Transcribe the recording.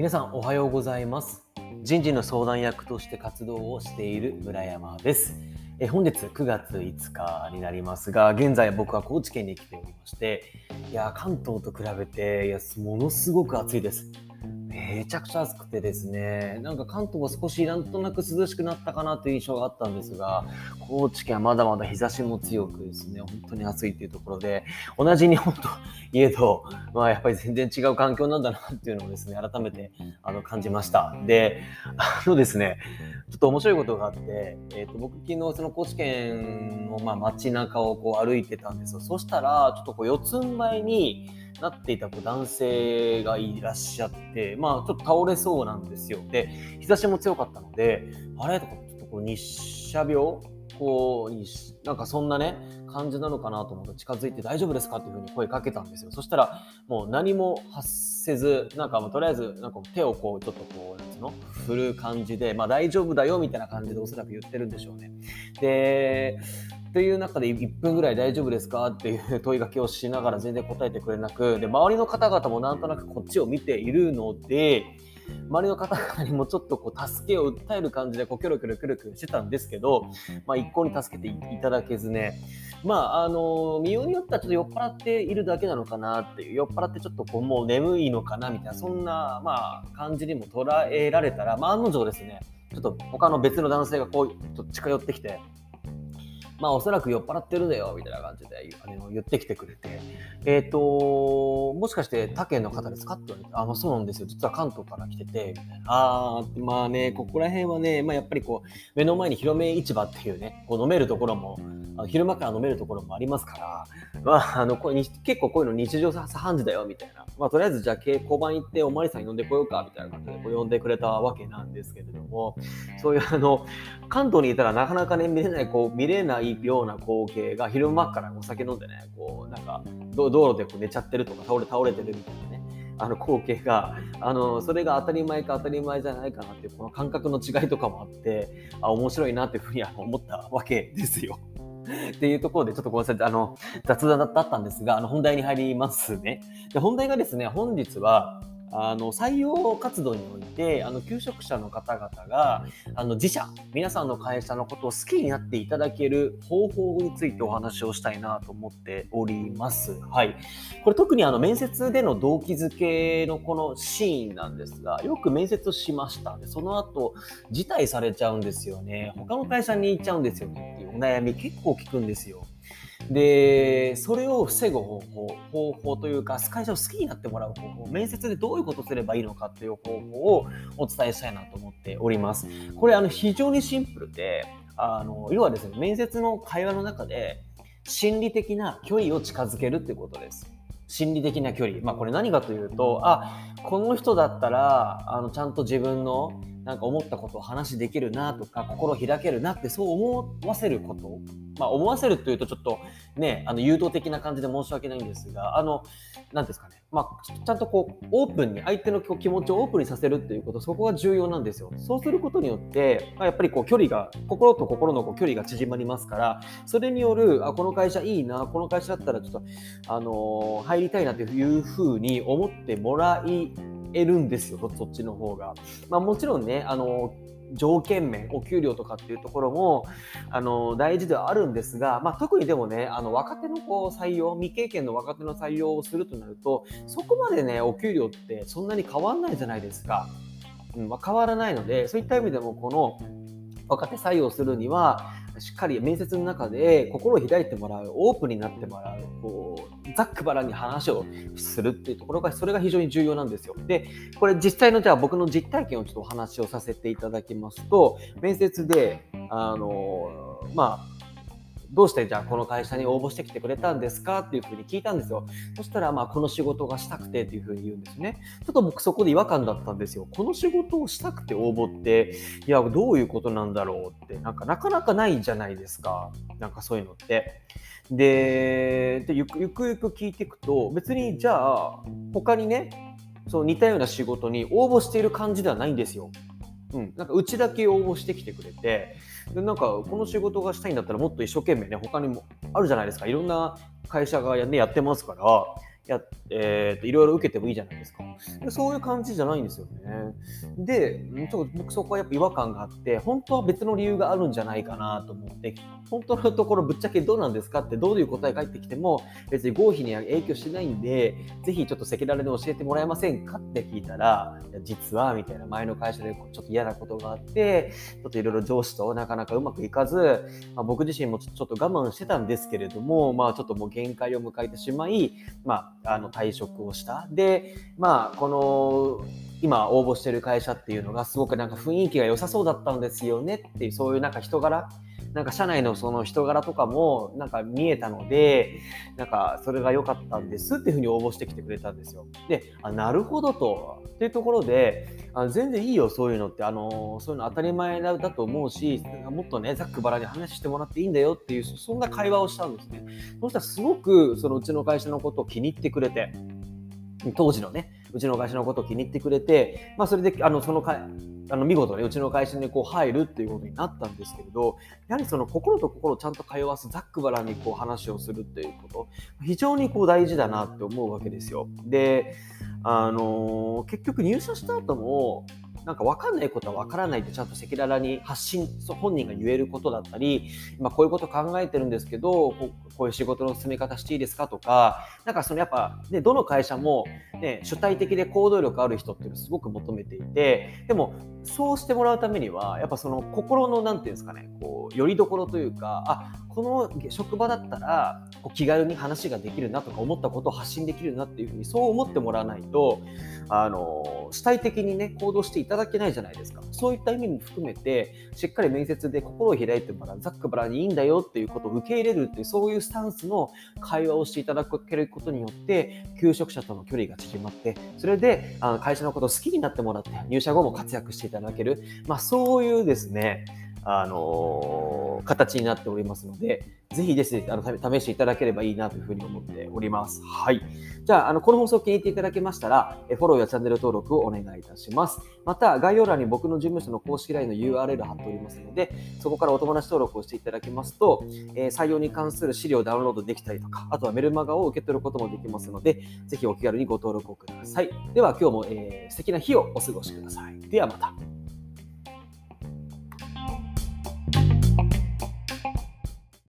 皆さんおはようございます。人事の相談役として活動をしている村山です。え本日9月5日になりますが現在僕は高知県に来ておりましていや関東と比べていやものすごく暑いです。めちゃくちゃ暑くてですね、なんか関東は少しなんとなく涼しくなったかなという印象があったんですが、高知県はまだまだ日差しも強くですね、本当に暑いっていうところで、同じ日本といえど、まあやっぱり全然違う環境なんだなっていうのをですね、改めてあの感じました。で、あのですね、ちょっと面白いことがあって、えっ、ー、と僕昨日その高知県のまあ街中をこう歩いてたんですよ。そしたら、ちょっとこう四つん這いに、なっていた男性がいらっしゃって、まあちょっと倒れそうなんですよ。で、日差しも強かったので、あれとかちょっとこう日射病こう、なんかそんなね、感じなのかなと思って近づいて大丈夫ですかっていうふうに声かけたんですよ。そしたら、もう何も発せず、なんかもうとりあえず、なんか手をこう、ちょっとこう、なんつうの？振る感じで、まあ大丈夫だよみたいな感じでおそらく言ってるんでしょうね。で、という中で1分ぐらい大丈夫ですか？っていう問いかけをしながら全然答えてくれなく、で、周りの方々もなんとなくこっちを見ているので、周りの方々にもちょっとこう助けを訴える感じでこうキョロキョロキョロキョロしてたんですけど、まあ、一向に助けていただけずね、まあ、あの、見ようによってはちょっと酔っ払っているだけなのかなっていう、酔っ払ってちょっとこうもう眠いのかなみたいな、そんな、まあ、感じにも捉えられたら、まあ、案の定ですね、ちょっと他の別の男性がこう、ちょっと近寄ってきて、まあおそらく酔っ払ってるだよみたいな感じで言ってきてくれて、えっ、ー、と、もしかして他県の方ですか？って言われて、あ、まあそうなんですよ。実は関東から来てて、みたいな。あ、まあね、ここら辺はね、まあやっぱりこう、目の前に広め市場っていうね、こう飲めるところも、あの昼間から飲めるところもありますから、まあ、あの、これ結構こういうの日常茶飯事だよ、みたいな。まあとりあえずじゃあ交番行っておまわりさん呼んでこようか、みたいな感じでこう呼んでくれたわけなんですけれども、そういうあの、関東にいたらなかなかね、見れない、こう、見れないような光景が昼間からお酒飲んでね、こう、なんか、道路でこう寝ちゃってるとか、倒れ、倒れてるみたいなね、あの光景が、あの、それが当たり前か当たり前じゃないかなっていう、この感覚の違いとかもあって、あ、面白いなっていうふうに思ったわけですよ。っていうところで、ちょっとごめんなさい、あの、雑談だったんですが、あの、本題に入りますね。で、本題がですね、本日は、あの採用活動においてあの求職者の方々があの自社皆さんの会社のことを好きになっていただける方法についてお話をしたいなと思っております。はい、これ特にあの面接での動機づけのこのシーンなんですがよく面接しましたでその後辞退されちゃうんですよね他の会社に行っちゃうんですよねっていうお悩み結構聞くんですよ。で、それを防ぐ方法、方法というか、会社を好きになってもらう方法、面接でどういうことすればいいのかっていう方法をお伝えしたいなと思っております。これ、あの、非常にシンプルで、あの、要はですね、面接の会話の中で、心理的な距離を近づけるっていうことです。心理的な距離。まあこれ何かというと、あ、この人だったら、あの、ちゃんと自分のなんか思ったことを話できるなとか、心開けるなってそう思わせること。まあ思わせるというとちょっとね、あの誘導的な感じで申し訳ないんですが、あの、なんですかね。まあ、ちゃんとこう、オープンに、相手の気持ちをオープンにさせるっていうこと、そこが重要なんですよ。そうすることによって、まあ、やっぱりこう、距離が、心と心のこう距離が縮まりますから、それによる、あ、この会社いいな、この会社だったらちょっと、あのー、入りたいなというふうに思ってもらえるんですよ、そっちの方が。まあ、もちろんね、あの条件面、お給料とかっていうところも、あの、大事ではあるんですが、まあ、特にでもね、あの、若手のこう採用、未経験の若手の採用をするとなると、そこまでね、お給料ってそんなに変わんないじゃないですか。うん、まあ、変わらないので、そういった意味でも、この、若手採用するには、しっかり面接の中で心を開いてもらう、オープンになってもらう、こう、ざっくばらんに話をするっていうところが、それが非常に重要なんですよ。で、これ実際のじゃあ僕の実体験をちょっとお話をさせていただきますと、面接で、あの、まあ、どうしてじゃあこの会社に応募してきてくれたんですかっていうふうに聞いたんですよ。そしたら、まあ、この仕事がしたくてっていうふうに言うんですね。ちょっと僕そこで違和感だったんですよ。この仕事をしたくて応募って、いや、どういうことなんだろうって、なんかなかなかないじゃないですか。なんかそういうのって。で、でゆくゆくゆく聞いていくと、別にじゃあ、他にね、そう似たような仕事に応募している感じではないんですよ。うん、なんかうちだけ応募してきてくれてでなんかこの仕事がしたいんだったらもっと一生懸命ね他にもあるじゃないですかいろんな会社がや,、ね、やってますからや、えー、いろいろ受けてもいいじゃないですか。でそういう感じじゃないんですよね。で、ちょっと僕そこはやっぱ違和感があって、本当は別の理由があるんじゃないかなと思って、本当のところぶっちゃけどうなんですかってどういう答え返ってきても別に合否には影響しないんで、ぜひちょっと赤裸々に教えてもらえませんかって聞いたら、実はみたいな前の会社でちょっと嫌なことがあって、ちょっといろいろ上司となかなかうまくいかず、まあ、僕自身もちょっと我慢してたんですけれども、まあちょっともう限界を迎えてしまい、まあ、あの退職をした。で、まあこの今応募してる会社っていうのがすごくなんか雰囲気が良さそうだったんですよねっていうそういうなんか人柄なんか社内のその人柄とかもなんか見えたので、なんかそれが良かったんですっていうふうに応募してきてくれたんですよ。で、あなるほどと。っていうところで、あ全然いいよ、そういうのって。あのそういうの当たり前だと思うし、もっとね、ざっくばらに話してもらっていいんだよっていう、そんな会話をしたんですね。そしたらすごくそのうちの会社のことを気に入ってくれて、当時のね、うちの会社のことを気に入ってくれて、まあ、それで、あの、そのか、あの見事ね、うちの会社にこう入るっていうことになったんですけれど、やはりその心と心をちゃんと通わすざっくばらんにこう話をするっていうこと、非常にこう大事だなって思うわけですよ。で、あの、結局入社した後も、なんか分かんないことは分からないってちゃんと赤裸々に発信本人が言えることだったり、まあ、こういうこと考えてるんですけどこういう仕事の進め方していいですかとかなんかそのやっぱ、ね、どの会社も、ね、主体的で行動力ある人っていうのをすごく求めていてでもそうしてもらうためにはやっぱその心の何て言うんですかねこうよりどころというかあこの職場だったらこう気軽に話ができるなとか思ったことを発信できるなっていうふうにそう思ってもらわないとあの主体的にね行動していただけないじゃないですか。そういった意味も含めてしっかり面接で心を開いてもらうざっくばらにいいんだよっていうことを受け入れるっていうそういうスタンスの会話をしていただけることによって求職者との距離が縮まってそれであの会社のことを好きになってもらって入社後も活躍していただける、まあ、そういうですねあの形になっておりますので、ぜひですね、あの試していただければいいなというふうに思っております。はい。じゃあ、あのこの放送を気に入っていただけましたら、フォローやチャンネル登録をお願いいたします。また、概要欄に僕の事務所の公式 LINE の URL 貼っておりますので、そこからお友達登録をしていただきますと、えー、採用に関する資料をダウンロードできたりとか、あとはメルマガを受け取ることもできますので、ぜひお気軽にご登録をください。では、今日も、えー、素敵な日をお過ごしください。ではまた。